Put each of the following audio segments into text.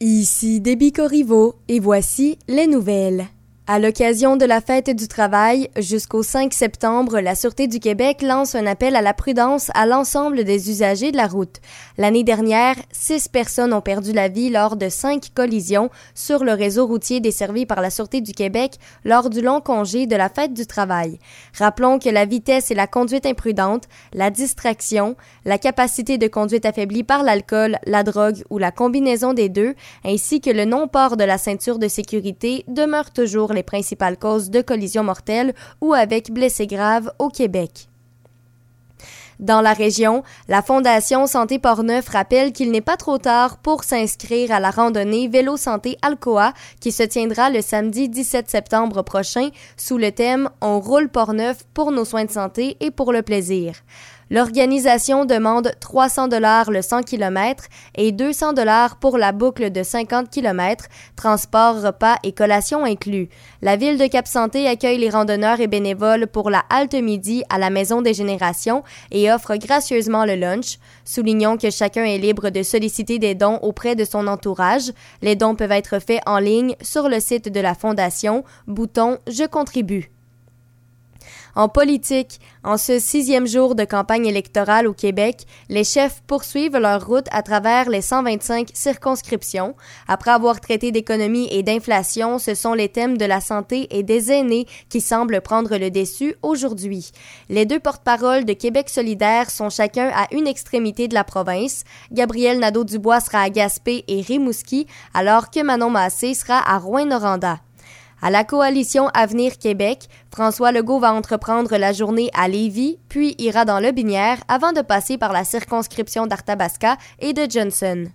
Ici Déby Corriveau et voici les nouvelles. À l'occasion de la fête du travail, jusqu'au 5 septembre, la Sûreté du Québec lance un appel à la prudence à l'ensemble des usagers de la route. L'année dernière, six personnes ont perdu la vie lors de cinq collisions sur le réseau routier desservi par la Sûreté du Québec lors du long congé de la fête du travail. Rappelons que la vitesse et la conduite imprudente, la distraction, la capacité de conduite affaiblie par l'alcool, la drogue ou la combinaison des deux, ainsi que le non-port de la ceinture de sécurité demeurent toujours les principales causes de collisions mortelles ou avec blessés graves au Québec. Dans la région, la Fondation Santé Portneuf rappelle qu'il n'est pas trop tard pour s'inscrire à la randonnée Vélo Santé Alcoa qui se tiendra le samedi 17 septembre prochain sous le thème On roule Portneuf pour nos soins de santé et pour le plaisir. L'organisation demande 300 dollars le 100 km et 200 dollars pour la boucle de 50 km, transport, repas et collation inclus. La ville de Cap-Santé accueille les randonneurs et bénévoles pour la halte midi à la Maison des Générations et offre gracieusement le lunch. Soulignons que chacun est libre de solliciter des dons auprès de son entourage. Les dons peuvent être faits en ligne sur le site de la Fondation, bouton Je contribue. En politique, en ce sixième jour de campagne électorale au Québec, les chefs poursuivent leur route à travers les 125 circonscriptions. Après avoir traité d'économie et d'inflation, ce sont les thèmes de la santé et des aînés qui semblent prendre le dessus aujourd'hui. Les deux porte-paroles de Québec solidaire sont chacun à une extrémité de la province. Gabriel Nadeau-Dubois sera à Gaspé et Rimouski, alors que Manon Massé sera à Rouen-Noranda. À la coalition Avenir Québec, François Legault va entreprendre la journée à Lévis, puis ira dans le Binière avant de passer par la circonscription d'Arthabasca et de Johnson.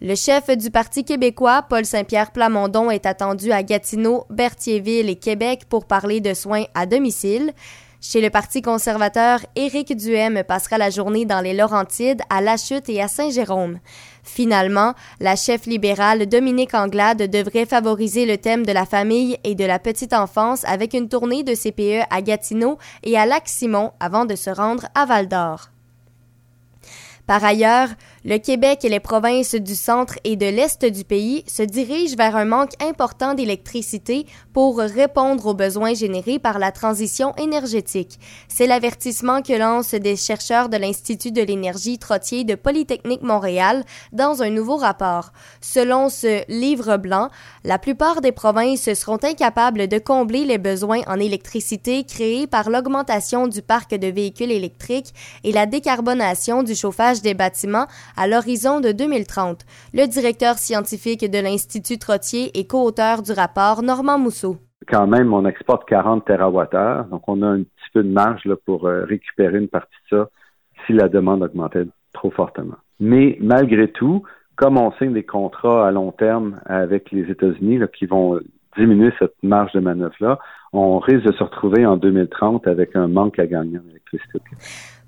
Le chef du Parti québécois, Paul Saint-Pierre Plamondon, est attendu à Gatineau, Berthierville et Québec pour parler de soins à domicile. Chez le Parti conservateur, Éric Duhem passera la journée dans les Laurentides, à La Chute et à Saint-Jérôme. Finalement, la chef libérale Dominique Anglade devrait favoriser le thème de la famille et de la petite enfance avec une tournée de CPE à Gatineau et à Lac-Simon avant de se rendre à Val-d'Or. Par ailleurs, le Québec et les provinces du centre et de l'est du pays se dirigent vers un manque important d'électricité pour répondre aux besoins générés par la transition énergétique. C'est l'avertissement que lancent des chercheurs de l'Institut de l'énergie Trottier de Polytechnique Montréal dans un nouveau rapport. Selon ce livre blanc, la plupart des provinces seront incapables de combler les besoins en électricité créés par l'augmentation du parc de véhicules électriques et la décarbonation du chauffage des bâtiments à l'horizon de 2030. Le directeur scientifique de l'Institut Trottier et co-auteur du rapport, Normand Mousseau. Quand même, on exporte 40 TWh, donc on a un petit peu de marge là, pour euh, récupérer une partie de ça si la demande augmentait trop fortement. Mais malgré tout, comme on signe des contrats à long terme avec les États-Unis qui vont diminuer cette marge de manœuvre-là, on risque de se retrouver en 2030 avec un manque à gagner en électricité.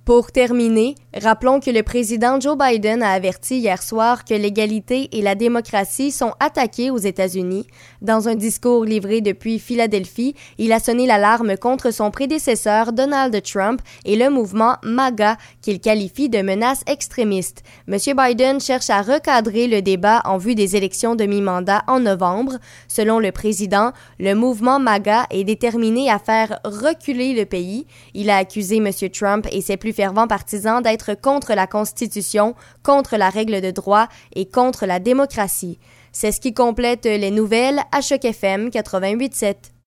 Pour terminer, rappelons que le président Joe Biden a averti hier soir que l'égalité et la démocratie sont attaquées aux États-Unis. Dans un discours livré depuis Philadelphie, il a sonné l'alarme contre son prédécesseur Donald Trump et le mouvement MAGA qu'il qualifie de menace extrémiste. M. Biden cherche à recadrer le débat en vue des élections de mi-mandat en novembre. Selon le président, le mouvement MAGA est déterminé à faire reculer le pays. Il a accusé M. Trump et ses plus fervent partisan d'être contre la Constitution, contre la règle de droit et contre la démocratie. C'est ce qui complète les nouvelles à Choc FM 88.7.